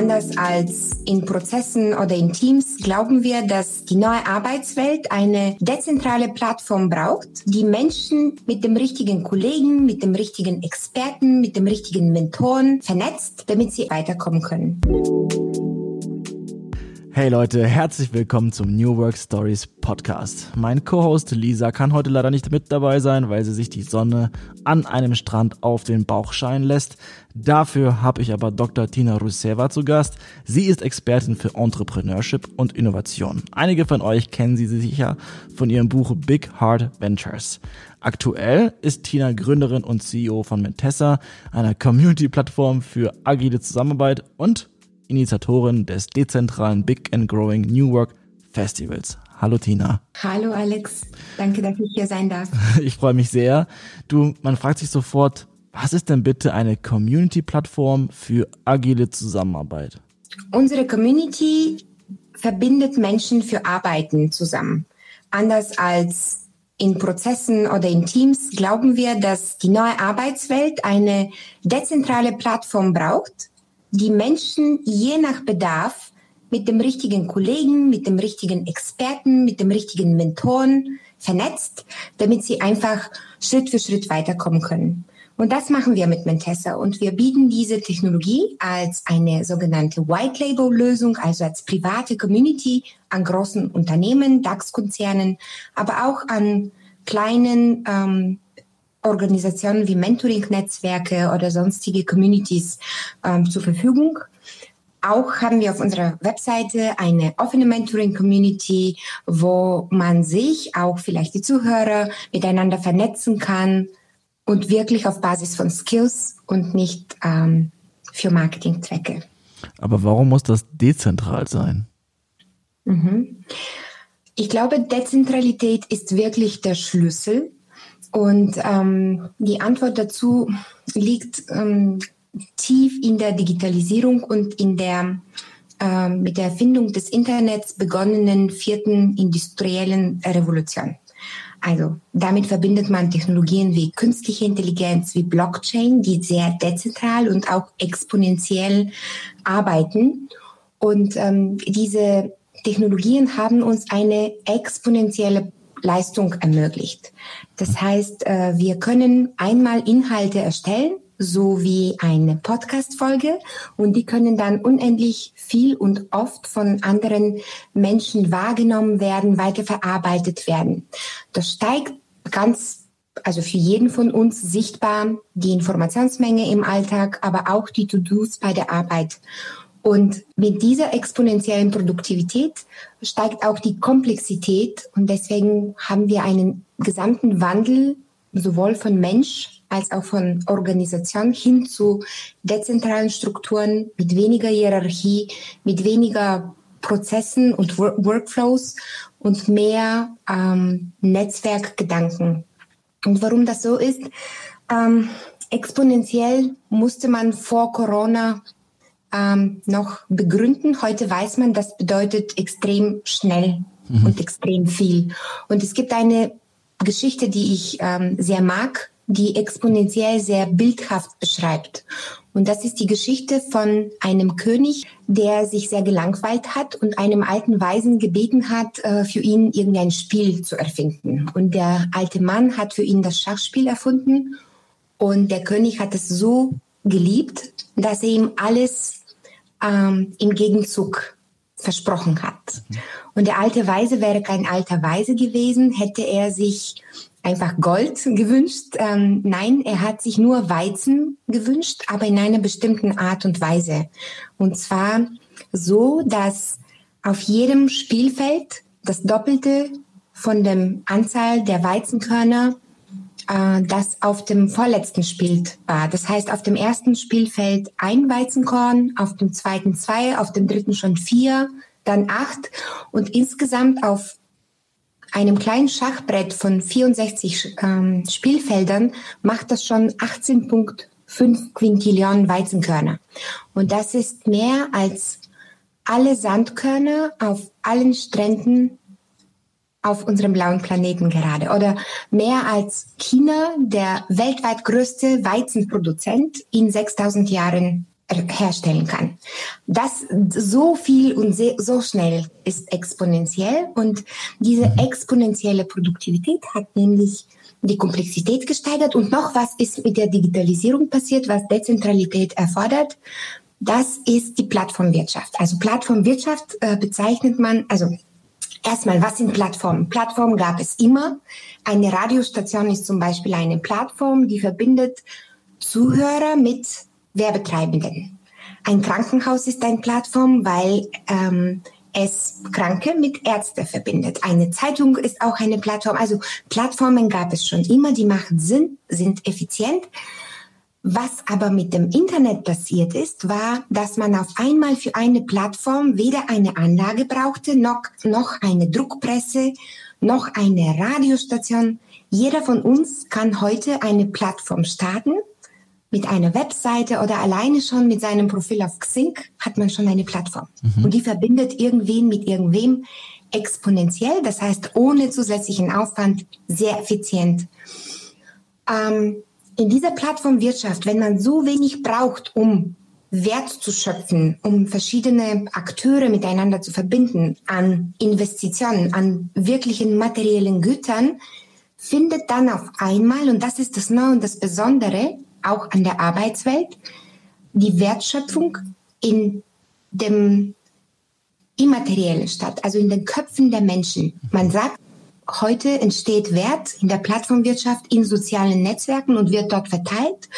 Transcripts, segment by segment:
Anders als in Prozessen oder in Teams glauben wir, dass die neue Arbeitswelt eine dezentrale Plattform braucht, die Menschen mit dem richtigen Kollegen, mit dem richtigen Experten, mit dem richtigen Mentoren vernetzt, damit sie weiterkommen können. Hey Leute, herzlich willkommen zum New Work Stories Podcast. Mein Co-Host Lisa kann heute leider nicht mit dabei sein, weil sie sich die Sonne an einem Strand auf den Bauch scheinen lässt. Dafür habe ich aber Dr. Tina Ruseva zu Gast. Sie ist Expertin für Entrepreneurship und Innovation. Einige von euch kennen sie sicher von ihrem Buch Big Hard Ventures. Aktuell ist Tina Gründerin und CEO von Mentessa, einer Community-Plattform für agile Zusammenarbeit und Initiatorin des dezentralen Big and Growing New Work Festivals. Hallo Tina. Hallo Alex. Danke, dass ich hier sein darf. Ich freue mich sehr. Du, man fragt sich sofort, was ist denn bitte eine Community-Plattform für agile Zusammenarbeit? Unsere Community verbindet Menschen für Arbeiten zusammen. Anders als in Prozessen oder in Teams glauben wir, dass die neue Arbeitswelt eine dezentrale Plattform braucht, die Menschen je nach Bedarf mit dem richtigen Kollegen, mit dem richtigen Experten, mit dem richtigen Mentoren vernetzt, damit sie einfach Schritt für Schritt weiterkommen können. Und das machen wir mit Mentessa. Und wir bieten diese Technologie als eine sogenannte White Label Lösung, also als private Community an großen Unternehmen, DAX-Konzernen, aber auch an kleinen ähm, Organisationen wie Mentoring-Netzwerke oder sonstige Communities ähm, zur Verfügung. Auch haben wir auf unserer Webseite eine offene Mentoring-Community, wo man sich, auch vielleicht die Zuhörer, miteinander vernetzen kann und wirklich auf Basis von Skills und nicht ähm, für Marketingzwecke. Aber warum muss das dezentral sein? Mhm. Ich glaube, Dezentralität ist wirklich der Schlüssel und ähm, die Antwort dazu liegt ähm, tief in der Digitalisierung und in der äh, mit der Erfindung des Internets begonnenen vierten industriellen Revolution. Also damit verbindet man Technologien wie künstliche Intelligenz, wie Blockchain, die sehr dezentral und auch exponentiell arbeiten. Und ähm, diese Technologien haben uns eine exponentielle Leistung ermöglicht. Das heißt, äh, wir können einmal Inhalte erstellen, so wie eine Podcast-Folge und die können dann unendlich viel und oft von anderen Menschen wahrgenommen werden, weiterverarbeitet werden. Das steigt ganz also für jeden von uns sichtbar die Informationsmenge im Alltag, aber auch die To-Dos bei der Arbeit. Und mit dieser exponentiellen Produktivität steigt auch die Komplexität und deswegen haben wir einen gesamten Wandel sowohl von Mensch als auch von Organisation hin zu dezentralen Strukturen mit weniger Hierarchie, mit weniger Prozessen und Workflows und mehr ähm, Netzwerkgedanken. Und warum das so ist, ähm, exponentiell musste man vor Corona ähm, noch begründen. Heute weiß man, das bedeutet extrem schnell mhm. und extrem viel. Und es gibt eine Geschichte, die ich ähm, sehr mag, die exponentiell sehr bildhaft beschreibt. Und das ist die Geschichte von einem König, der sich sehr gelangweilt hat und einem alten Weisen gebeten hat, äh, für ihn irgendein Spiel zu erfinden. Und der alte Mann hat für ihn das Schachspiel erfunden. Und der König hat es so geliebt, dass er ihm alles ähm, im Gegenzug versprochen hat. Und der alte Weise wäre kein alter Weise gewesen, hätte er sich einfach Gold gewünscht. Ähm, nein, er hat sich nur Weizen gewünscht, aber in einer bestimmten Art und Weise. Und zwar so, dass auf jedem Spielfeld das Doppelte von der Anzahl der Weizenkörner äh, das auf dem vorletzten Spiel war. Das heißt, auf dem ersten Spielfeld ein Weizenkorn, auf dem zweiten zwei, auf dem dritten schon vier, dann acht und insgesamt auf einem kleinen Schachbrett von 64 ähm, Spielfeldern macht das schon 18,5 Quintillionen Weizenkörner. Und das ist mehr als alle Sandkörner auf allen Stränden auf unserem blauen Planeten gerade oder mehr als China, der weltweit größte Weizenproduzent, in 6000 Jahren herstellen kann. Das so viel und so schnell ist exponentiell und diese mhm. exponentielle Produktivität hat nämlich die Komplexität gesteigert und noch was ist mit der Digitalisierung passiert, was Dezentralität erfordert. Das ist die Plattformwirtschaft. Also Plattformwirtschaft äh, bezeichnet man, also erstmal, was sind Plattformen? Plattformen gab es immer. Eine Radiostation ist zum Beispiel eine Plattform, die verbindet Zuhörer mit Werbetreibenden. Ein Krankenhaus ist eine Plattform, weil ähm, es Kranke mit Ärzte verbindet. Eine Zeitung ist auch eine Plattform. Also Plattformen gab es schon immer, die machen Sinn, sind effizient. Was aber mit dem Internet passiert ist, war, dass man auf einmal für eine Plattform weder eine Anlage brauchte, noch, noch eine Druckpresse, noch eine Radiostation. Jeder von uns kann heute eine Plattform starten mit einer Webseite oder alleine schon mit seinem Profil auf Xing hat man schon eine Plattform. Mhm. Und die verbindet irgendwen mit irgendwem exponentiell, das heißt ohne zusätzlichen Aufwand, sehr effizient. Ähm, in dieser Plattformwirtschaft, wenn man so wenig braucht, um Wert zu schöpfen, um verschiedene Akteure miteinander zu verbinden an Investitionen, an wirklichen materiellen Gütern, findet dann auf einmal, und das ist das Neue und das Besondere, auch an der Arbeitswelt, die Wertschöpfung in dem Immateriellen statt, also in den Köpfen der Menschen. Man sagt, heute entsteht Wert in der Plattformwirtschaft in sozialen Netzwerken und wird dort verteilt.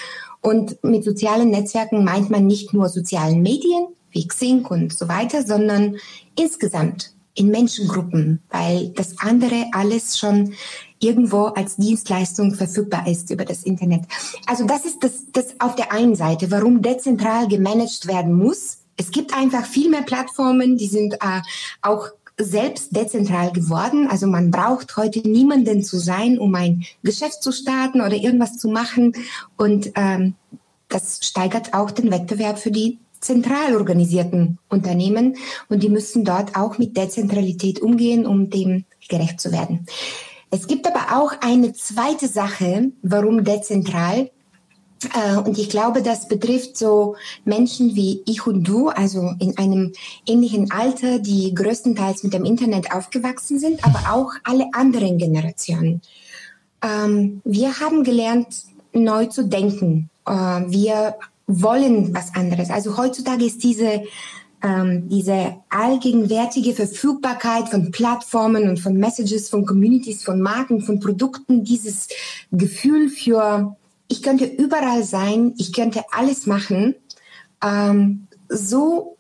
Und mit sozialen Netzwerken meint man nicht nur sozialen Medien wie Xing und so weiter, sondern insgesamt in Menschengruppen, weil das andere alles schon irgendwo als Dienstleistung verfügbar ist über das Internet. Also das ist das, das auf der einen Seite, warum dezentral gemanagt werden muss. Es gibt einfach viel mehr Plattformen, die sind äh, auch selbst dezentral geworden. Also man braucht heute niemanden zu sein, um ein Geschäft zu starten oder irgendwas zu machen. Und ähm, das steigert auch den Wettbewerb für die zentral organisierten Unternehmen. Und die müssen dort auch mit Dezentralität umgehen, um dem gerecht zu werden. Es gibt aber auch eine zweite Sache, warum dezentral. Äh, und ich glaube, das betrifft so Menschen wie ich und du, also in einem ähnlichen Alter, die größtenteils mit dem Internet aufgewachsen sind, aber auch alle anderen Generationen. Ähm, wir haben gelernt, neu zu denken. Äh, wir wollen was anderes. Also heutzutage ist diese ähm, diese allgegenwärtige Verfügbarkeit von Plattformen und von Messages, von Communities, von Marken, von Produkten, dieses Gefühl für, ich könnte überall sein, ich könnte alles machen, ähm, so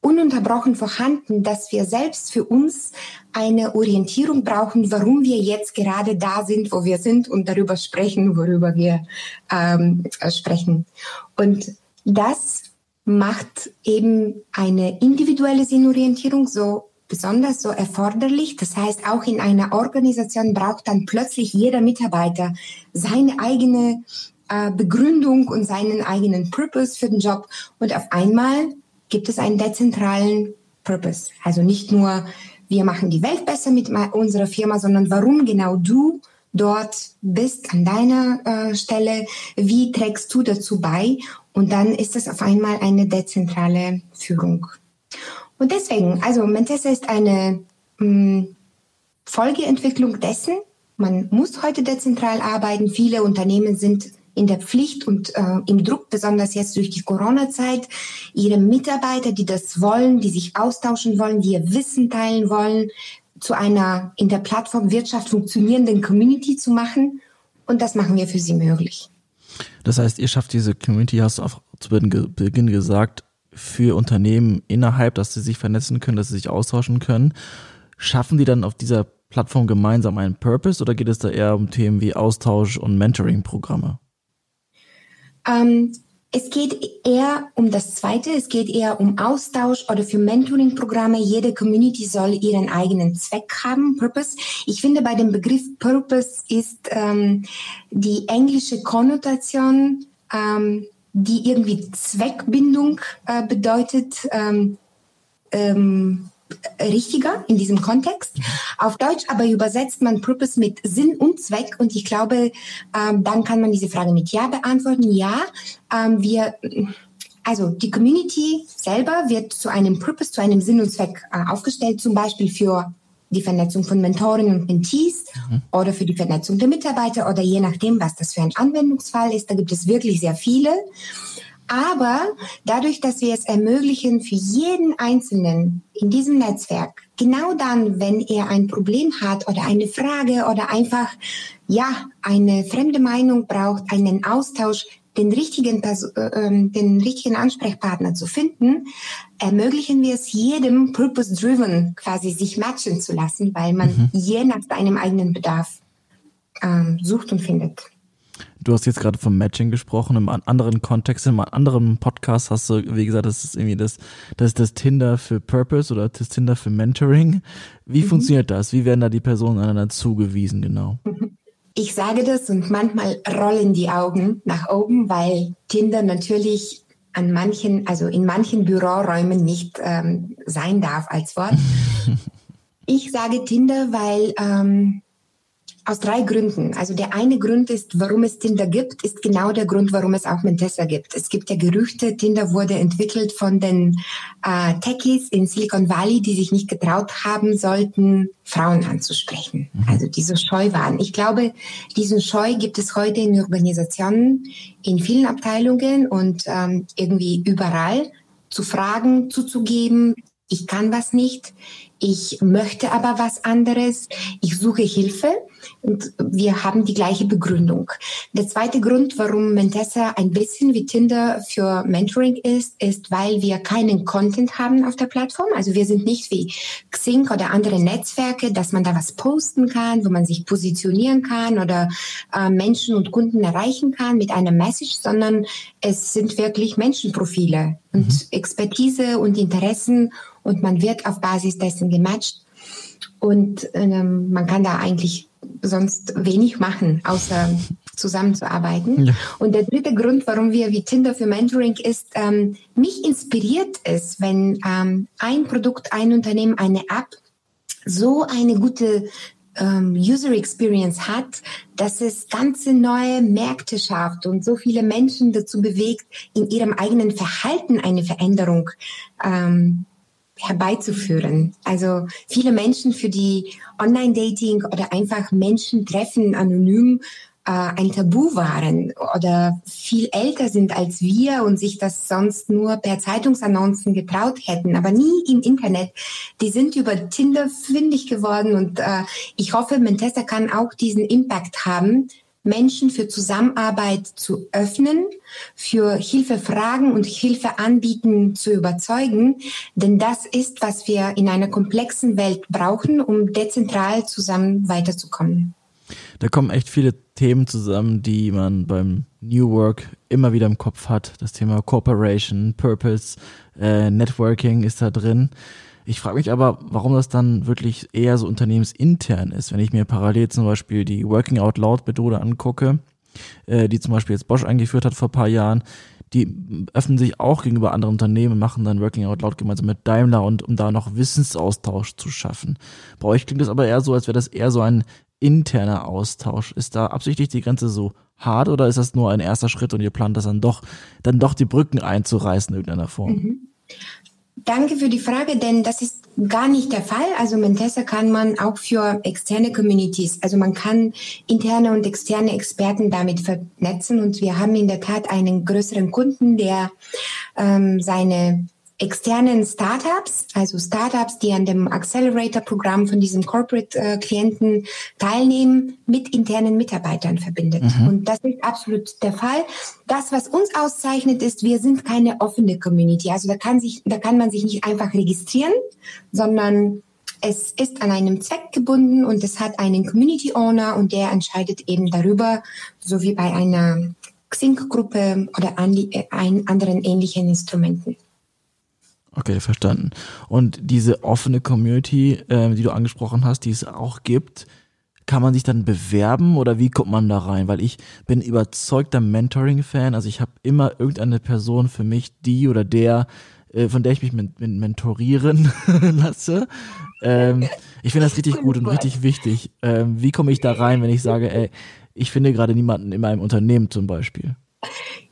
ununterbrochen vorhanden, dass wir selbst für uns eine Orientierung brauchen, warum wir jetzt gerade da sind, wo wir sind und darüber sprechen, worüber wir ähm, sprechen. Und das macht eben eine individuelle Sinnorientierung so besonders so erforderlich. Das heißt, auch in einer Organisation braucht dann plötzlich jeder Mitarbeiter seine eigene äh, Begründung und seinen eigenen Purpose für den Job. Und auf einmal gibt es einen dezentralen Purpose. Also nicht nur, wir machen die Welt besser mit unserer Firma, sondern warum genau du dort bist an deiner äh, Stelle, wie trägst du dazu bei und dann ist es auf einmal eine dezentrale Führung. Und deswegen, also Mentessa ist eine mh, mm, Folgeentwicklung dessen. Man muss heute dezentral arbeiten. Viele Unternehmen sind in der Pflicht und äh, im Druck, besonders jetzt durch die Corona-Zeit, ihre Mitarbeiter, die das wollen, die sich austauschen wollen, die ihr Wissen teilen wollen, zu einer in der Plattformwirtschaft funktionierenden Community zu machen. Und das machen wir für sie möglich. Das heißt, ihr schafft diese Community, hast du auch zu Beginn gesagt, für Unternehmen innerhalb, dass sie sich vernetzen können, dass sie sich austauschen können. Schaffen die dann auf dieser Plattform gemeinsam einen Purpose oder geht es da eher um Themen wie Austausch und Mentoring-Programme? Ähm, es geht eher um das Zweite, es geht eher um Austausch oder für Mentoring-Programme. Jede Community soll ihren eigenen Zweck haben, Purpose. Ich finde, bei dem Begriff Purpose ist ähm, die englische Konnotation, ähm, die irgendwie Zweckbindung äh, bedeutet, ähm, ähm, richtiger in diesem Kontext. Auf Deutsch aber übersetzt man Purpose mit Sinn und Zweck und ich glaube, ähm, dann kann man diese Frage mit Ja beantworten. Ja, ähm, wir also die Community selber wird zu einem Purpose, zu einem Sinn und Zweck äh, aufgestellt, zum Beispiel für die Vernetzung von Mentorinnen und Mentees mhm. oder für die Vernetzung der Mitarbeiter oder je nachdem, was das für ein Anwendungsfall ist. Da gibt es wirklich sehr viele. Aber dadurch, dass wir es ermöglichen, für jeden Einzelnen in diesem Netzwerk, genau dann, wenn er ein Problem hat oder eine Frage oder einfach, ja, eine fremde Meinung braucht, einen Austausch, den richtigen, äh, ähm, den richtigen Ansprechpartner zu finden, ermöglichen wir es jedem purpose-driven quasi sich matchen zu lassen, weil man mhm. je nach seinem eigenen Bedarf ähm, sucht und findet. Du hast jetzt gerade vom Matching gesprochen, im anderen Kontext, in einem anderen Podcast hast du, wie gesagt, das ist irgendwie das, das ist das Tinder für Purpose oder das Tinder für Mentoring. Wie mhm. funktioniert das? Wie werden da die Personen einander zugewiesen, genau? Ich sage das und manchmal rollen die Augen nach oben, weil Tinder natürlich an manchen, also in manchen Büroräumen nicht ähm, sein darf als Wort. ich sage Tinder, weil ähm, aus drei Gründen. Also der eine Grund ist, warum es Tinder gibt, ist genau der Grund, warum es auch Mentessa gibt. Es gibt ja Gerüchte, Tinder wurde entwickelt von den äh, Techies in Silicon Valley, die sich nicht getraut haben sollten, Frauen anzusprechen. Mhm. Also die so scheu waren. Ich glaube, diesen Scheu gibt es heute in Organisationen, in vielen Abteilungen und ähm, irgendwie überall zu fragen, zuzugeben, ich kann was nicht, ich möchte aber was anderes, ich suche Hilfe und wir haben die gleiche Begründung. Der zweite Grund, warum Mentessa ein bisschen wie Tinder für Mentoring ist, ist, weil wir keinen Content haben auf der Plattform. Also wir sind nicht wie Xing oder andere Netzwerke, dass man da was posten kann, wo man sich positionieren kann oder äh, Menschen und Kunden erreichen kann mit einer Message, sondern es sind wirklich Menschenprofile und mhm. Expertise und Interessen und man wird auf Basis dessen gematcht. Und ähm, man kann da eigentlich sonst wenig machen, außer zusammenzuarbeiten. Ja. Und der dritte Grund, warum wir wie Tinder für Mentoring ist, ähm, mich inspiriert es, wenn ähm, ein Produkt, ein Unternehmen, eine App so eine gute ähm, User Experience hat, dass es ganze neue Märkte schafft und so viele Menschen dazu bewegt, in ihrem eigenen Verhalten eine Veränderung ähm, herbeizuführen. Also viele Menschen für die Online-Dating oder einfach Menschen treffen anonym äh, ein Tabu waren oder viel älter sind als wir und sich das sonst nur per Zeitungsannoncen getraut hätten, aber nie im Internet. Die sind über Tinder fündig geworden und äh, ich hoffe, Mentessa kann auch diesen Impact haben, Menschen für Zusammenarbeit zu öffnen, für Hilfe fragen und Hilfe anbieten zu überzeugen. Denn das ist, was wir in einer komplexen Welt brauchen, um dezentral zusammen weiterzukommen. Da kommen echt viele Themen zusammen, die man beim New Work immer wieder im Kopf hat. Das Thema Cooperation, Purpose, äh, Networking ist da drin. Ich frage mich aber, warum das dann wirklich eher so unternehmensintern ist. Wenn ich mir parallel zum Beispiel die Working Out Loud Methode angucke, äh, die zum Beispiel jetzt Bosch eingeführt hat vor paar Jahren, die öffnen sich auch gegenüber anderen Unternehmen, machen dann Working Out Loud gemeinsam mit Daimler und um da noch Wissensaustausch zu schaffen. Bei euch klingt es aber eher so, als wäre das eher so ein interner Austausch. Ist da absichtlich die Grenze so hart oder ist das nur ein erster Schritt und ihr plant das dann doch, dann doch die Brücken einzureißen in irgendeiner Form? Mhm. Danke für die Frage, denn das ist gar nicht der Fall. Also Mentessa kann man auch für externe Communities, also man kann interne und externe Experten damit vernetzen. Und wir haben in der Tat einen größeren Kunden, der ähm, seine externen Startups, also Startups, die an dem Accelerator-Programm von diesem Corporate-Klienten teilnehmen, mit internen Mitarbeitern verbindet. Mhm. Und das ist absolut der Fall. Das, was uns auszeichnet, ist, wir sind keine offene Community. Also da kann sich, da kann man sich nicht einfach registrieren, sondern es ist an einem Zweck gebunden und es hat einen Community Owner und der entscheidet eben darüber, so wie bei einer Xing-Gruppe oder an, äh, anderen ähnlichen Instrumenten. Okay, verstanden. Und diese offene Community, äh, die du angesprochen hast, die es auch gibt, kann man sich dann bewerben oder wie kommt man da rein? Weil ich bin überzeugter Mentoring-Fan. Also ich habe immer irgendeine Person für mich, die oder der, äh, von der ich mich mit, mit mentorieren lasse. Ähm, ich finde das richtig gut und richtig wichtig. Ähm, wie komme ich da rein, wenn ich sage, ey, ich finde gerade niemanden in meinem Unternehmen zum Beispiel?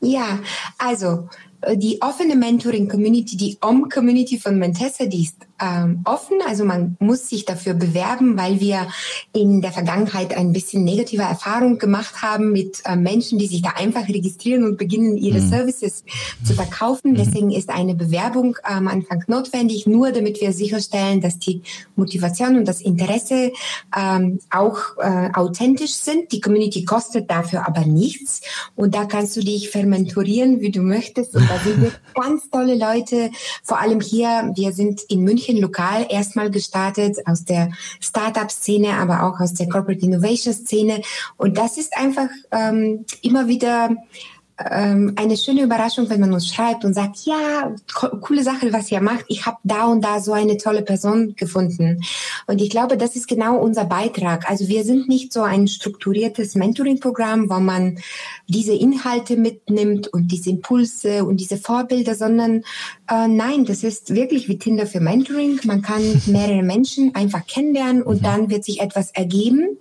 Ja, also die offene Mentoring-Community, die OM-Community von Mentessa, die ist ähm, offen. Also man muss sich dafür bewerben, weil wir in der Vergangenheit ein bisschen negative Erfahrung gemacht haben mit äh, Menschen, die sich da einfach registrieren und beginnen, ihre mhm. Services zu verkaufen. Mhm. Deswegen ist eine Bewerbung am Anfang notwendig, nur damit wir sicherstellen, dass die Motivation und das Interesse ähm, auch äh, authentisch sind. Die Community kostet dafür aber nichts und da kannst du dich fermentorieren, wie du möchtest. Und da sind wir ganz tolle Leute, vor allem hier, wir sind in München München lokal erstmal gestartet, aus der Startup-Szene, aber auch aus der Corporate Innovation-Szene. Und das ist einfach ähm, immer wieder ähm, eine schöne Überraschung, wenn man uns schreibt und sagt, ja, co coole Sache, was ihr macht. Ich habe da und da so eine tolle Person gefunden. Und ich glaube, das ist genau unser Beitrag. Also wir sind nicht so ein strukturiertes Mentoring-Programm, wo man diese Inhalte mitnimmt und diese Impulse und diese Vorbilder, sondern äh, nein, das ist wirklich wie Tinder für Mentoring. Man kann mehrere Menschen einfach kennenlernen und mhm. dann wird sich etwas ergeben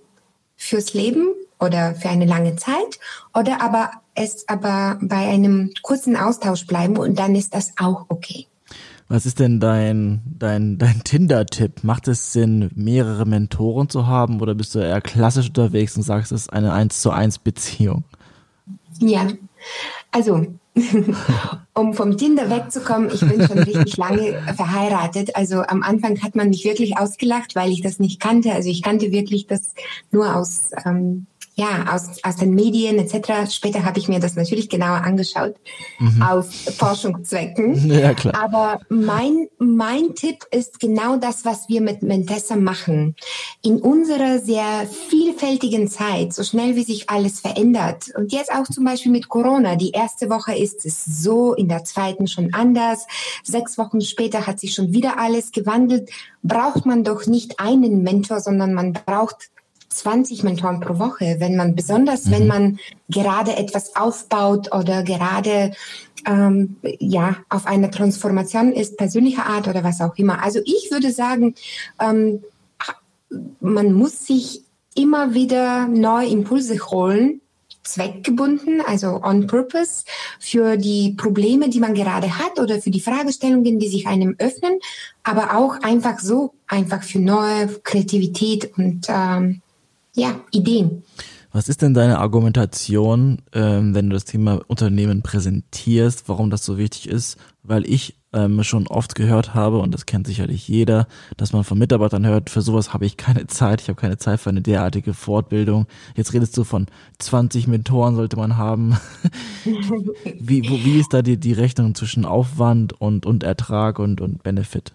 fürs Leben oder für eine lange Zeit oder aber es aber bei einem kurzen Austausch bleiben und dann ist das auch okay. Was ist denn dein, dein, dein Tinder-Tipp? Macht es Sinn, mehrere Mentoren zu haben oder bist du eher klassisch unterwegs und sagst, es ist eine 1 zu 1 Beziehung? Ja, also um vom Tinder wegzukommen, ich bin schon richtig lange verheiratet. Also am Anfang hat man mich wirklich ausgelacht, weil ich das nicht kannte. Also ich kannte wirklich das nur aus ähm, ja, aus, aus den Medien etc. Später habe ich mir das natürlich genauer angeschaut, mhm. aus Forschungszwecken. Ja, klar. Aber mein, mein Tipp ist genau das, was wir mit Mentessa machen. In unserer sehr vielfältigen Zeit, so schnell wie sich alles verändert, und jetzt auch zum Beispiel mit Corona, die erste Woche ist es so, in der zweiten schon anders, sechs Wochen später hat sich schon wieder alles gewandelt, braucht man doch nicht einen Mentor, sondern man braucht 20 Mentoren pro Woche, wenn man besonders, mhm. wenn man gerade etwas aufbaut oder gerade ähm, ja auf einer Transformation ist, persönlicher Art oder was auch immer. Also ich würde sagen, ähm, man muss sich immer wieder neue Impulse holen, zweckgebunden, also on purpose, für die Probleme, die man gerade hat oder für die Fragestellungen, die sich einem öffnen, aber auch einfach so, einfach für neue Kreativität und ähm, ja, Ideen. Was ist denn deine Argumentation, ähm, wenn du das Thema Unternehmen präsentierst, warum das so wichtig ist? Weil ich ähm, schon oft gehört habe, und das kennt sicherlich jeder, dass man von Mitarbeitern hört, für sowas habe ich keine Zeit, ich habe keine Zeit für eine derartige Fortbildung. Jetzt redest du von 20 Mentoren sollte man haben. wie, wo, wie ist da die, die Rechnung zwischen Aufwand und, und Ertrag und, und Benefit?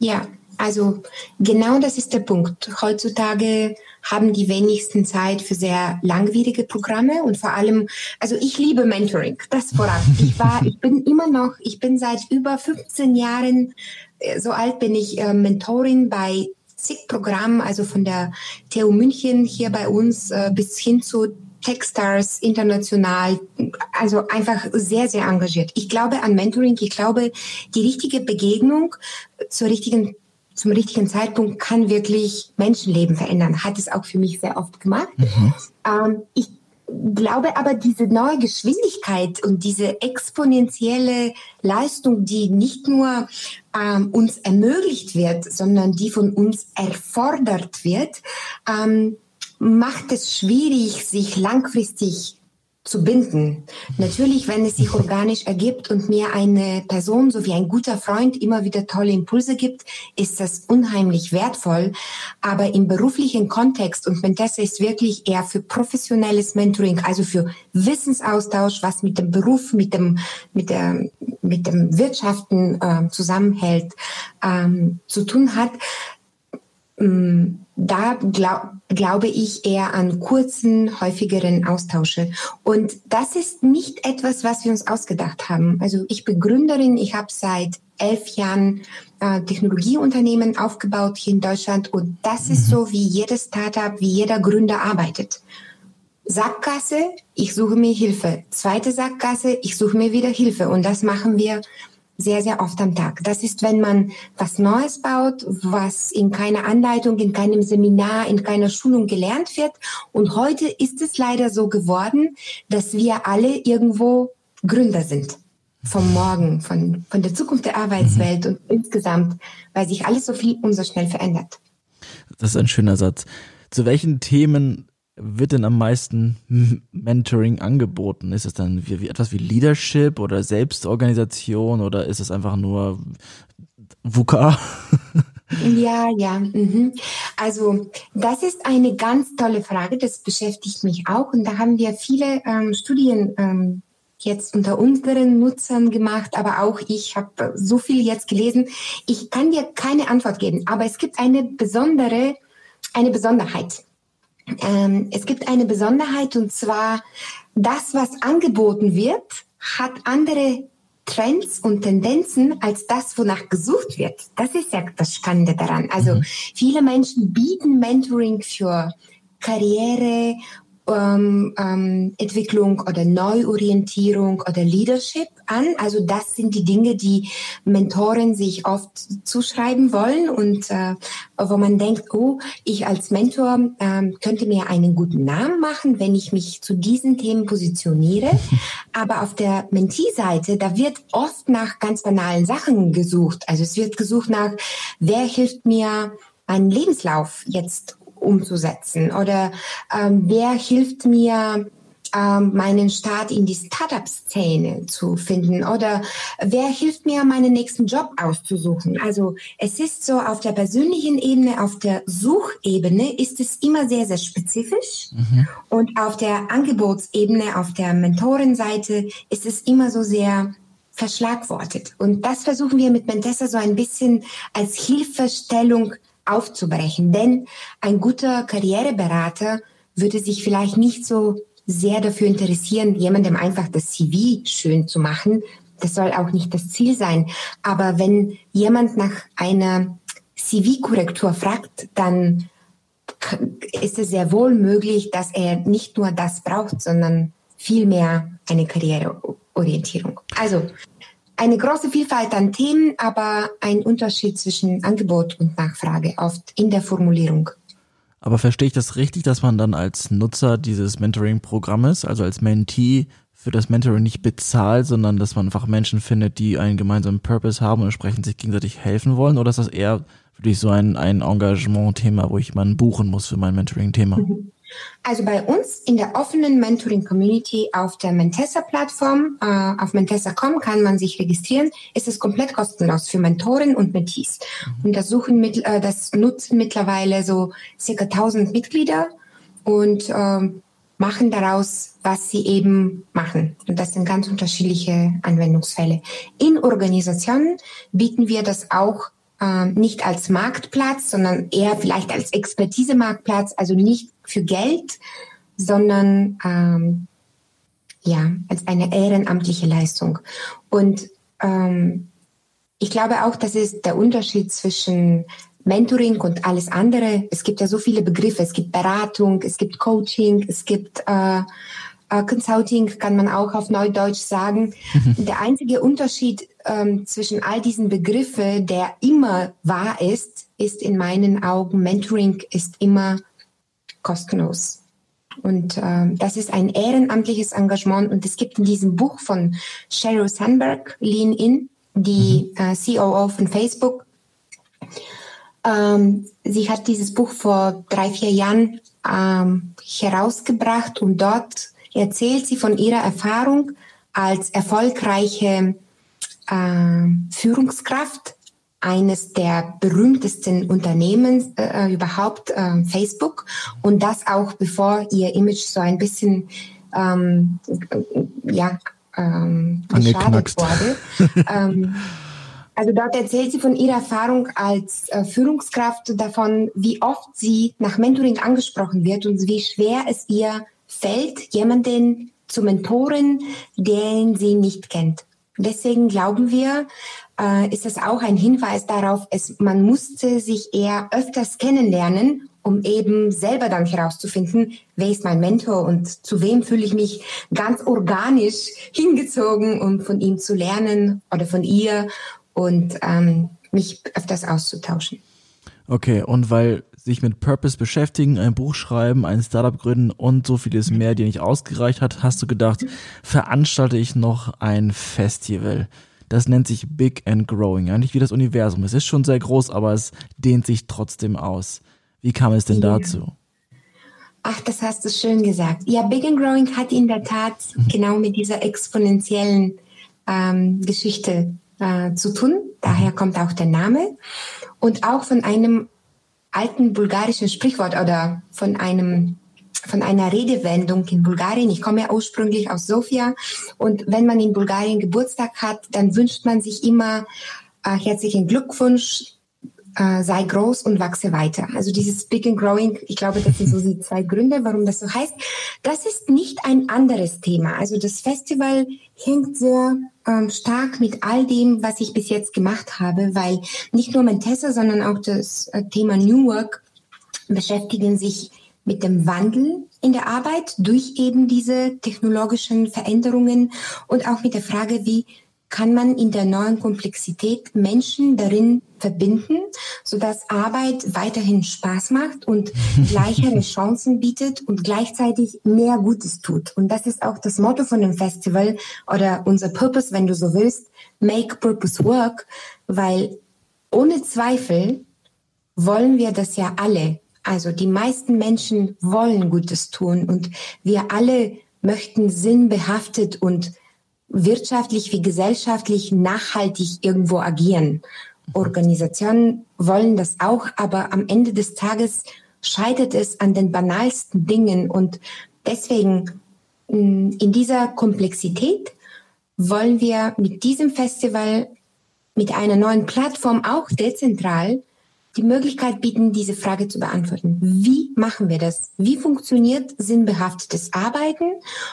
Ja, also genau das ist der Punkt. Heutzutage haben die wenigsten Zeit für sehr langwierige Programme und vor allem, also ich liebe Mentoring, das vorab. Ich war, ich bin immer noch, ich bin seit über 15 Jahren, äh, so alt bin ich, äh, Mentorin bei zig Programmen, also von der TU München hier bei uns äh, bis hin zu Techstars international, also einfach sehr, sehr engagiert. Ich glaube an Mentoring, ich glaube, die richtige Begegnung zur richtigen zum richtigen Zeitpunkt kann wirklich Menschenleben verändern. Hat es auch für mich sehr oft gemacht. Mhm. Ähm, ich glaube aber, diese neue Geschwindigkeit und diese exponentielle Leistung, die nicht nur ähm, uns ermöglicht wird, sondern die von uns erfordert wird, ähm, macht es schwierig, sich langfristig zu binden. Natürlich, wenn es sich organisch ergibt und mir eine Person so wie ein guter Freund immer wieder tolle Impulse gibt, ist das unheimlich wertvoll. Aber im beruflichen Kontext und Mentessa ist wirklich eher für professionelles Mentoring, also für Wissensaustausch, was mit dem Beruf, mit dem, mit der, mit dem Wirtschaften äh, zusammenhält, ähm, zu tun hat. Ähm, da glaub, glaube ich eher an kurzen, häufigeren Austausche. Und das ist nicht etwas, was wir uns ausgedacht haben. Also ich bin Gründerin, ich habe seit elf Jahren äh, Technologieunternehmen aufgebaut hier in Deutschland und das ist mhm. so, wie jedes Startup, wie jeder Gründer arbeitet. Sackgasse, ich suche mir Hilfe. Zweite Sackgasse, ich suche mir wieder Hilfe. Und das machen wir sehr, sehr oft am Tag. Das ist, wenn man was Neues baut, was in keiner Anleitung, in keinem Seminar, in keiner Schulung gelernt wird. Und heute ist es leider so geworden, dass wir alle irgendwo Gründer sind. vom Morgen, von, von der Zukunft der Arbeitswelt mhm. und insgesamt, weil sich alles so viel und so schnell verändert. Das ist ein schöner Satz. Zu welchen Themen wird denn am meisten Mentoring angeboten? Ist es dann wie, wie etwas wie Leadership oder Selbstorganisation oder ist es einfach nur VUCA? Ja, ja. Mhm. Also das ist eine ganz tolle Frage. Das beschäftigt mich auch. Und da haben wir viele ähm, Studien ähm, jetzt unter unseren Nutzern gemacht, aber auch ich habe so viel jetzt gelesen. Ich kann dir keine Antwort geben, aber es gibt eine besondere, eine Besonderheit. Ähm, es gibt eine Besonderheit und zwar, das, was angeboten wird, hat andere Trends und Tendenzen als das, wonach gesucht wird. Das ist ja das Spannende daran. Also mhm. viele Menschen bieten Mentoring für Karriere ähm, ähm, Entwicklung oder Neuorientierung oder Leadership an. Also das sind die Dinge, die Mentoren sich oft zuschreiben wollen und äh, wo man denkt, oh, ich als Mentor äh, könnte mir einen guten Namen machen, wenn ich mich zu diesen Themen positioniere. Aber auf der Mentee-Seite, da wird oft nach ganz banalen Sachen gesucht. Also es wird gesucht nach, wer hilft mir, einen Lebenslauf jetzt umzusetzen? Oder ähm, wer hilft mir, ähm, meinen Start in die Startup-Szene zu finden? Oder wer hilft mir, meinen nächsten Job auszusuchen? Also es ist so auf der persönlichen Ebene, auf der Suchebene ist es immer sehr, sehr spezifisch. Mhm. Und auf der Angebotsebene, auf der Mentorenseite ist es immer so sehr verschlagwortet. Und das versuchen wir mit Mentessa so ein bisschen als Hilfestellung aufzubrechen. Denn ein guter Karriereberater würde sich vielleicht nicht so sehr dafür interessieren, jemandem einfach das CV schön zu machen. Das soll auch nicht das Ziel sein. Aber wenn jemand nach einer CV-Korrektur fragt, dann ist es sehr wohl möglich, dass er nicht nur das braucht, sondern vielmehr eine Karriereorientierung. Also eine große Vielfalt an Themen, aber ein Unterschied zwischen Angebot und Nachfrage oft in der Formulierung. Aber verstehe ich das richtig, dass man dann als Nutzer dieses Mentoring-Programmes, also als Mentee, für das Mentoring nicht bezahlt, sondern dass man einfach Menschen findet, die einen gemeinsamen Purpose haben und entsprechend sich gegenseitig helfen wollen? Oder ist das eher wirklich so ein, ein Engagement-Thema, wo ich jemanden buchen muss für mein Mentoring-Thema? Mhm. Also bei uns in der offenen Mentoring-Community auf der Mentessa-Plattform, äh, auf mentessa.com kann man sich registrieren. Es ist komplett kostenlos für Mentoren und Mentees. Mhm. Und das, suchen mit, äh, das nutzen mittlerweile so circa 1000 Mitglieder und äh, machen daraus, was sie eben machen. Und das sind ganz unterschiedliche Anwendungsfälle. In Organisationen bieten wir das auch äh, nicht als Marktplatz, sondern eher vielleicht als Expertise-Marktplatz, also nicht für Geld, sondern ähm, ja, als eine ehrenamtliche Leistung. Und ähm, ich glaube auch, das ist der Unterschied zwischen Mentoring und alles andere. Es gibt ja so viele Begriffe. Es gibt Beratung, es gibt Coaching, es gibt äh, äh, Consulting, kann man auch auf Neudeutsch sagen. Mhm. Der einzige Unterschied ähm, zwischen all diesen Begriffen, der immer wahr ist, ist in meinen Augen, Mentoring ist immer kostenlos. Und äh, das ist ein ehrenamtliches Engagement. Und es gibt in diesem Buch von Sheryl Sandberg, Lean In, die mhm. äh, COO von Facebook, ähm, sie hat dieses Buch vor drei, vier Jahren ähm, herausgebracht und dort erzählt sie von ihrer Erfahrung als erfolgreiche äh, Führungskraft eines der berühmtesten Unternehmen äh, überhaupt, äh, Facebook. Und das auch bevor ihr Image so ein bisschen ähm, ja, ähm, geschadet wurde. ähm, also dort erzählt sie von ihrer Erfahrung als äh, Führungskraft davon, wie oft sie nach Mentoring angesprochen wird und wie schwer es ihr fällt, jemanden zu mentoren, den sie nicht kennt. Deswegen glauben wir, äh, ist es auch ein Hinweis darauf, es, man musste sich eher öfters kennenlernen, um eben selber dann herauszufinden, wer ist mein Mentor und zu wem fühle ich mich ganz organisch hingezogen, um von ihm zu lernen oder von ihr und ähm, mich öfters auszutauschen. Okay, und weil sich mit Purpose beschäftigen, ein Buch schreiben, ein Startup gründen und so vieles mehr dir nicht ausgereicht hat, hast du gedacht, veranstalte ich noch ein Festival. Das nennt sich Big and Growing, eigentlich wie das Universum. Es ist schon sehr groß, aber es dehnt sich trotzdem aus. Wie kam es denn ja. dazu? Ach, das hast du schön gesagt. Ja, Big and Growing hat in der Tat mhm. genau mit dieser exponentiellen ähm, Geschichte äh, zu tun. Daher kommt auch der Name. Und auch von einem alten bulgarischen Sprichwort oder von einem von einer Redewendung in Bulgarien. Ich komme ja ursprünglich aus Sofia und wenn man in Bulgarien Geburtstag hat, dann wünscht man sich immer äh, herzlichen Glückwunsch, äh, sei groß und wachse weiter. Also dieses Big and Growing, ich glaube, das sind so die zwei Gründe, warum das so heißt. Das ist nicht ein anderes Thema. Also das Festival hängt sehr ähm, stark mit all dem, was ich bis jetzt gemacht habe, weil nicht nur Mentessa, sondern auch das äh, Thema New Work beschäftigen sich mit dem Wandel in der Arbeit durch eben diese technologischen Veränderungen und auch mit der Frage, wie kann man in der neuen Komplexität Menschen darin verbinden, sodass Arbeit weiterhin Spaß macht und gleichere Chancen bietet und gleichzeitig mehr Gutes tut. Und das ist auch das Motto von dem Festival oder unser Purpose, wenn du so willst, Make Purpose Work, weil ohne Zweifel wollen wir das ja alle. Also die meisten Menschen wollen Gutes tun und wir alle möchten sinnbehaftet und wirtschaftlich wie gesellschaftlich nachhaltig irgendwo agieren. Organisationen wollen das auch, aber am Ende des Tages scheitert es an den banalsten Dingen und deswegen mm, in dieser Komplexität wollen wir mit diesem Festival, mit einer neuen Plattform auch dezentral die Möglichkeit bieten, diese Frage zu beantworten. Wie machen wir das? Wie funktioniert sinnbehaftetes Arbeiten?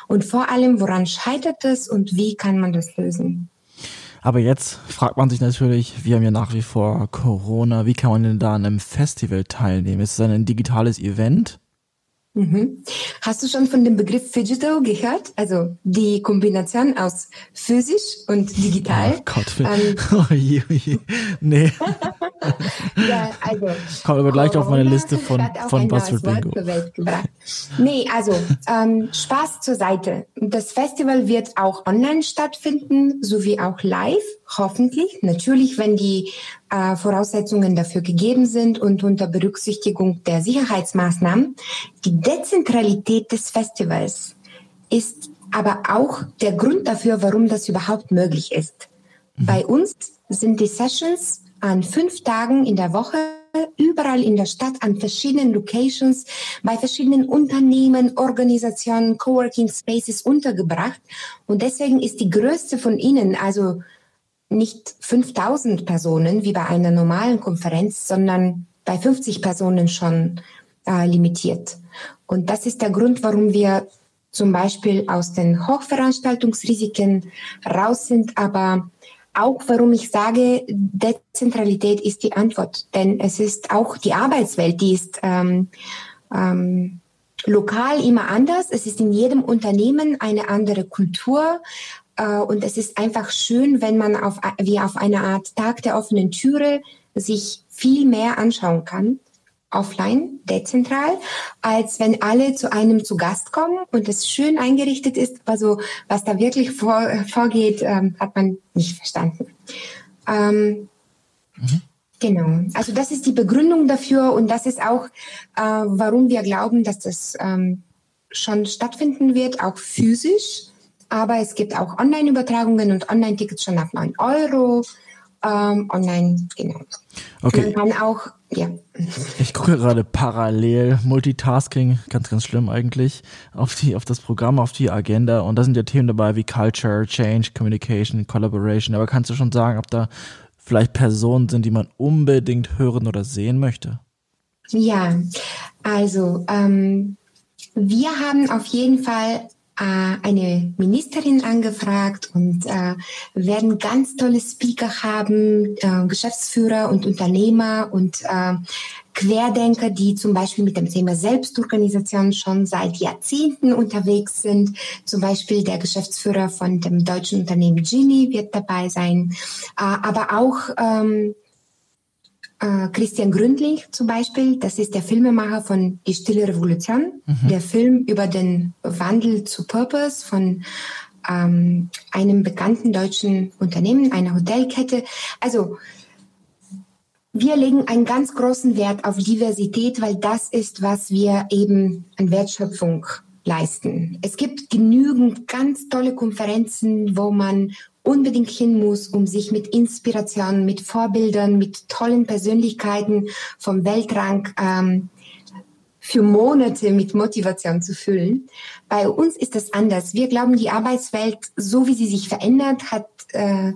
Und vor allem, woran scheitert es und wie kann man das lösen? Aber jetzt fragt man sich natürlich, wir haben ja nach wie vor Corona, wie kann man denn da an einem Festival teilnehmen? Ist es ein digitales Event? Mhm. Hast du schon von dem Begriff Digital gehört? Also die Kombination aus physisch und digital. Oh Gott, ähm, oh je, oh je. nee. ja, also. Kommen aber gleich auf meine Liste von, von Buzzword Bingo. Nee, also ähm, Spaß zur Seite. Das Festival wird auch online stattfinden, sowie auch live, hoffentlich. Natürlich, wenn die äh, Voraussetzungen dafür gegeben sind und unter Berücksichtigung der Sicherheitsmaßnahmen. Die Dezentralität des Festivals ist aber auch der Grund dafür, warum das überhaupt möglich ist. Mhm. Bei uns sind die Sessions an fünf Tagen in der Woche überall in der Stadt an verschiedenen Locations bei verschiedenen Unternehmen, Organisationen, Coworking Spaces untergebracht. Und deswegen ist die größte von ihnen, also nicht 5000 Personen wie bei einer normalen Konferenz, sondern bei 50 Personen schon äh, limitiert. Und das ist der Grund, warum wir zum Beispiel aus den Hochveranstaltungsrisiken raus sind, aber auch warum ich sage, Dezentralität ist die Antwort. Denn es ist auch die Arbeitswelt, die ist ähm, ähm, lokal immer anders. Es ist in jedem Unternehmen eine andere Kultur, und es ist einfach schön, wenn man auf, wie auf einer Art Tag der offenen Türe sich viel mehr anschauen kann, offline, dezentral, als wenn alle zu einem zu Gast kommen und es schön eingerichtet ist. Also was da wirklich vor, vorgeht, ähm, hat man nicht verstanden. Ähm, mhm. Genau. Also das ist die Begründung dafür und das ist auch, äh, warum wir glauben, dass das ähm, schon stattfinden wird, auch physisch aber es gibt auch Online-Übertragungen und Online-Tickets schon ab 9 Euro. Ähm, online, genau. Okay. Man kann auch, ja. Ich gucke gerade parallel Multitasking, ganz, ganz schlimm eigentlich, auf die, auf das Programm, auf die Agenda. Und da sind ja Themen dabei wie Culture, Change, Communication, Collaboration. Aber kannst du schon sagen, ob da vielleicht Personen sind, die man unbedingt hören oder sehen möchte? Ja, also ähm, wir haben auf jeden Fall eine Ministerin angefragt und äh, werden ganz tolle Speaker haben, äh, Geschäftsführer und Unternehmer und äh, Querdenker, die zum Beispiel mit dem Thema Selbstorganisation schon seit Jahrzehnten unterwegs sind. Zum Beispiel der Geschäftsführer von dem deutschen Unternehmen Gini wird dabei sein, äh, aber auch ähm, äh, Christian Gründling zum Beispiel, das ist der Filmemacher von Die Stille Revolution, mhm. der Film über den Wandel zu Purpose von ähm, einem bekannten deutschen Unternehmen, einer Hotelkette. Also wir legen einen ganz großen Wert auf Diversität, weil das ist, was wir eben an Wertschöpfung leisten. Es gibt genügend ganz tolle Konferenzen, wo man unbedingt hin muss, um sich mit Inspiration, mit Vorbildern, mit tollen Persönlichkeiten vom Weltrang ähm, für Monate mit Motivation zu füllen. Bei uns ist das anders. Wir glauben, die Arbeitswelt, so wie sie sich verändert, hat äh,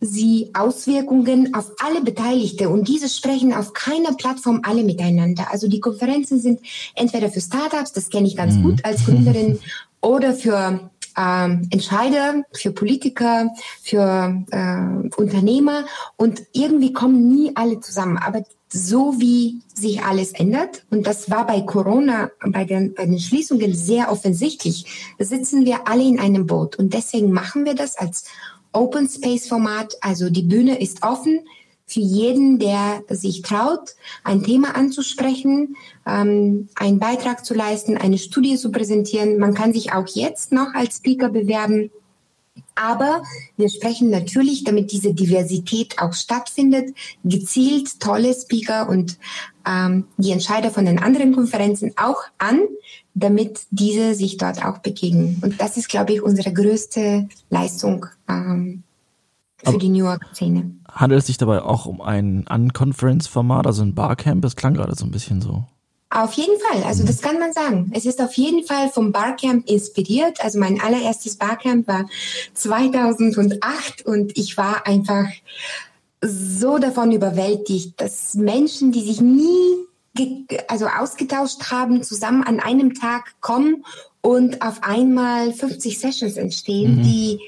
sie Auswirkungen auf alle Beteiligte und diese sprechen auf keiner Plattform alle miteinander. Also die Konferenzen sind entweder für Startups, das kenne ich ganz mhm. gut als Gründerin, oder für ähm, Entscheider, für Politiker, für äh, Unternehmer und irgendwie kommen nie alle zusammen. Aber so wie sich alles ändert, und das war bei Corona, bei den, bei den Schließungen sehr offensichtlich, sitzen wir alle in einem Boot. Und deswegen machen wir das als Open Space Format. Also die Bühne ist offen für jeden, der sich traut, ein Thema anzusprechen, ähm, einen Beitrag zu leisten, eine Studie zu präsentieren. Man kann sich auch jetzt noch als Speaker bewerben. Aber wir sprechen natürlich, damit diese Diversität auch stattfindet, gezielt tolle Speaker und ähm, die Entscheider von den anderen Konferenzen auch an, damit diese sich dort auch begegnen. Und das ist, glaube ich, unsere größte Leistung ähm, für Aber die New York-Szene. Handelt es sich dabei auch um ein Unconference-Format, also ein Barcamp? Das klang gerade so ein bisschen so. Auf jeden Fall, also das kann man sagen. Es ist auf jeden Fall vom Barcamp inspiriert. Also mein allererstes Barcamp war 2008 und ich war einfach so davon überwältigt, dass Menschen, die sich nie also ausgetauscht haben, zusammen an einem Tag kommen und auf einmal 50 Sessions entstehen, mhm. die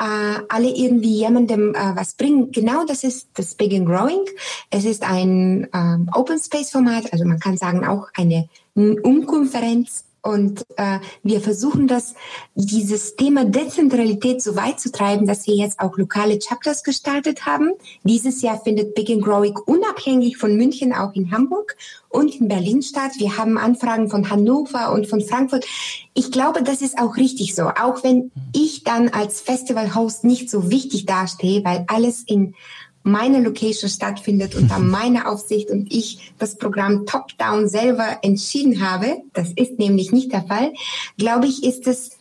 äh, alle irgendwie jemandem äh, was bringen. Genau das ist das Big and Growing. Es ist ein ähm, Open Space Format, also man kann sagen auch eine Umkonferenz und äh, wir versuchen das, dieses Thema Dezentralität so weit zu treiben, dass wir jetzt auch lokale Chapters gestartet haben. Dieses Jahr findet Big and Growing unabhängig von München auch in Hamburg und in Berlin statt. Wir haben Anfragen von Hannover und von Frankfurt. Ich glaube, das ist auch richtig so, auch wenn ich dann als Festival-Host nicht so wichtig dastehe, weil alles in meine Location stattfindet unter meiner Aufsicht und ich das Programm top-down selber entschieden habe, das ist nämlich nicht der Fall, glaube ich, ist es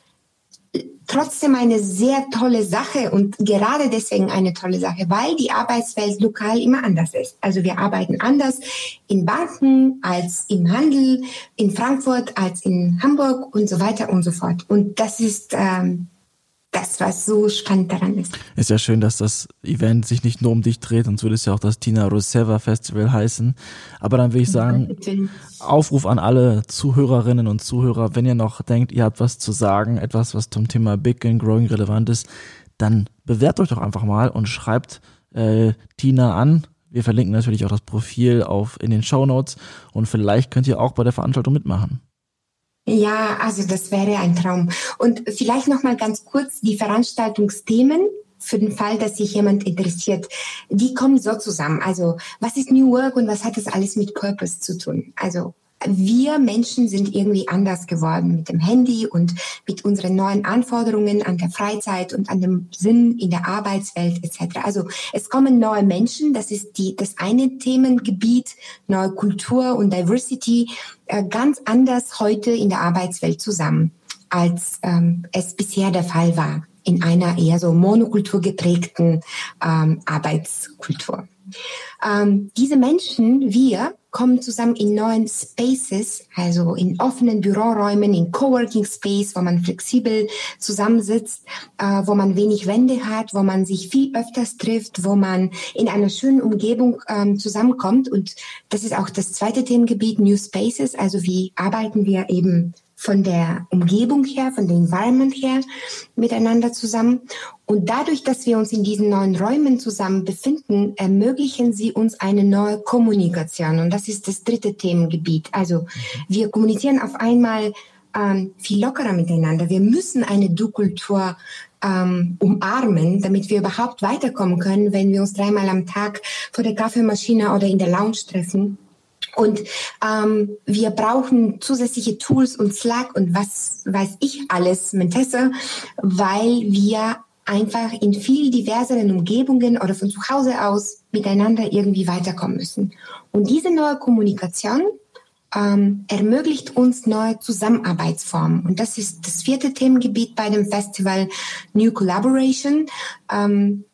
trotzdem eine sehr tolle Sache und gerade deswegen eine tolle Sache, weil die Arbeitswelt lokal immer anders ist. Also wir arbeiten anders in Banken als im Handel, in Frankfurt als in Hamburg und so weiter und so fort. Und das ist ähm, das, was so spannend daran ist. Ist ja schön, dass das Event sich nicht nur um dich dreht, sonst würde es ja auch das Tina Roseva Festival heißen. Aber dann will ich sagen, Aufruf an alle Zuhörerinnen und Zuhörer, wenn ihr noch denkt, ihr habt was zu sagen, etwas, was zum Thema Big and Growing relevant ist, dann bewerbt euch doch einfach mal und schreibt äh, Tina an. Wir verlinken natürlich auch das Profil auf in den Show Notes und vielleicht könnt ihr auch bei der Veranstaltung mitmachen. Ja, also das wäre ein Traum. Und vielleicht noch mal ganz kurz die Veranstaltungsthemen für den Fall, dass sich jemand interessiert. Die kommen so zusammen. Also, was ist New Work und was hat das alles mit Purpose zu tun? Also, wir Menschen sind irgendwie anders geworden mit dem Handy und mit unseren neuen Anforderungen an der Freizeit und an dem Sinn in der Arbeitswelt etc. Also es kommen neue Menschen, das ist die, das eine Themengebiet, neue Kultur und Diversity, äh, ganz anders heute in der Arbeitswelt zusammen, als ähm, es bisher der Fall war in einer eher so monokultur geprägten ähm, Arbeitskultur. Ähm, diese Menschen, wir, kommen zusammen in neuen Spaces, also in offenen Büroräumen, in Coworking Space, wo man flexibel zusammensitzt, äh, wo man wenig Wände hat, wo man sich viel öfters trifft, wo man in einer schönen Umgebung ähm, zusammenkommt. Und das ist auch das zweite Themengebiet, New Spaces. Also wie arbeiten wir eben von der Umgebung her, von dem Environment her miteinander zusammen. Und dadurch, dass wir uns in diesen neuen Räumen zusammen befinden, ermöglichen sie uns eine neue Kommunikation. Und das ist das dritte Themengebiet. Also wir kommunizieren auf einmal ähm, viel lockerer miteinander. Wir müssen eine Du-Kultur ähm, umarmen, damit wir überhaupt weiterkommen können, wenn wir uns dreimal am Tag vor der Kaffeemaschine oder in der Lounge treffen. Und ähm, wir brauchen zusätzliche Tools und Slack und was weiß ich alles, Mentessa, weil wir einfach in viel diverseren Umgebungen oder von zu Hause aus miteinander irgendwie weiterkommen müssen. Und diese neue Kommunikation ähm, ermöglicht uns neue Zusammenarbeitsformen. Und das ist das vierte Themengebiet bei dem Festival New Collaboration. Ähm,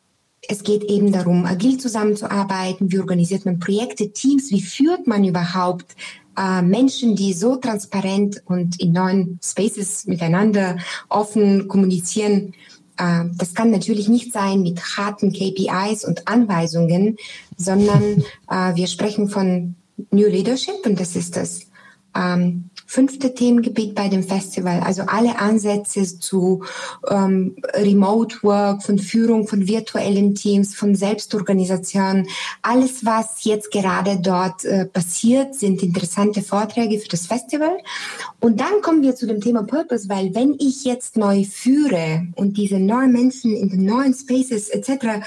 es geht eben darum, agil zusammenzuarbeiten. Wie organisiert man Projekte, Teams? Wie führt man überhaupt äh, Menschen, die so transparent und in neuen Spaces miteinander offen kommunizieren? Äh, das kann natürlich nicht sein mit harten KPIs und Anweisungen, sondern äh, wir sprechen von New Leadership und das ist das ähm, fünfte Themengebiet bei dem Festival. Also alle Ansätze zu ähm, Remote Work, von Führung von virtuellen Teams, von Selbstorganisation, alles, was jetzt gerade dort äh, passiert, sind interessante Vorträge für das Festival. Und dann kommen wir zu dem Thema Purpose, weil wenn ich jetzt neu führe und diese neuen Menschen in den neuen Spaces etc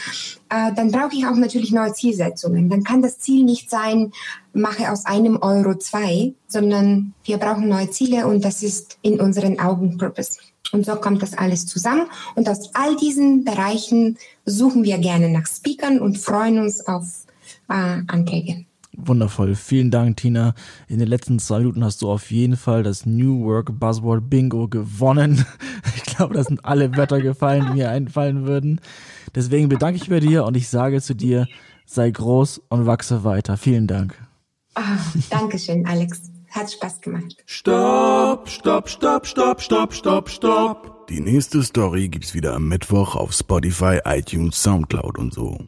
äh, dann brauche ich auch natürlich neue Zielsetzungen. Dann kann das Ziel nicht sein, mache aus einem Euro zwei, sondern wir brauchen neue Ziele und das ist in unseren Augen Purpose. Und so kommt das alles zusammen. Und aus all diesen Bereichen suchen wir gerne nach Speakern und freuen uns auf äh, Anträge. Wundervoll. Vielen Dank, Tina. In den letzten zwei Minuten hast du auf jeden Fall das New Work Buzzword Bingo gewonnen. Ich glaube, das sind alle Wörter gefallen, die mir einfallen würden. Deswegen bedanke ich bei dir und ich sage zu dir, sei groß und wachse weiter. Vielen Dank. Oh, Dankeschön, Alex. Hat Spaß gemacht. Stopp, stopp, stopp, stopp, stopp, stopp, stopp. Die nächste Story gibt's wieder am Mittwoch auf Spotify, iTunes, Soundcloud und so.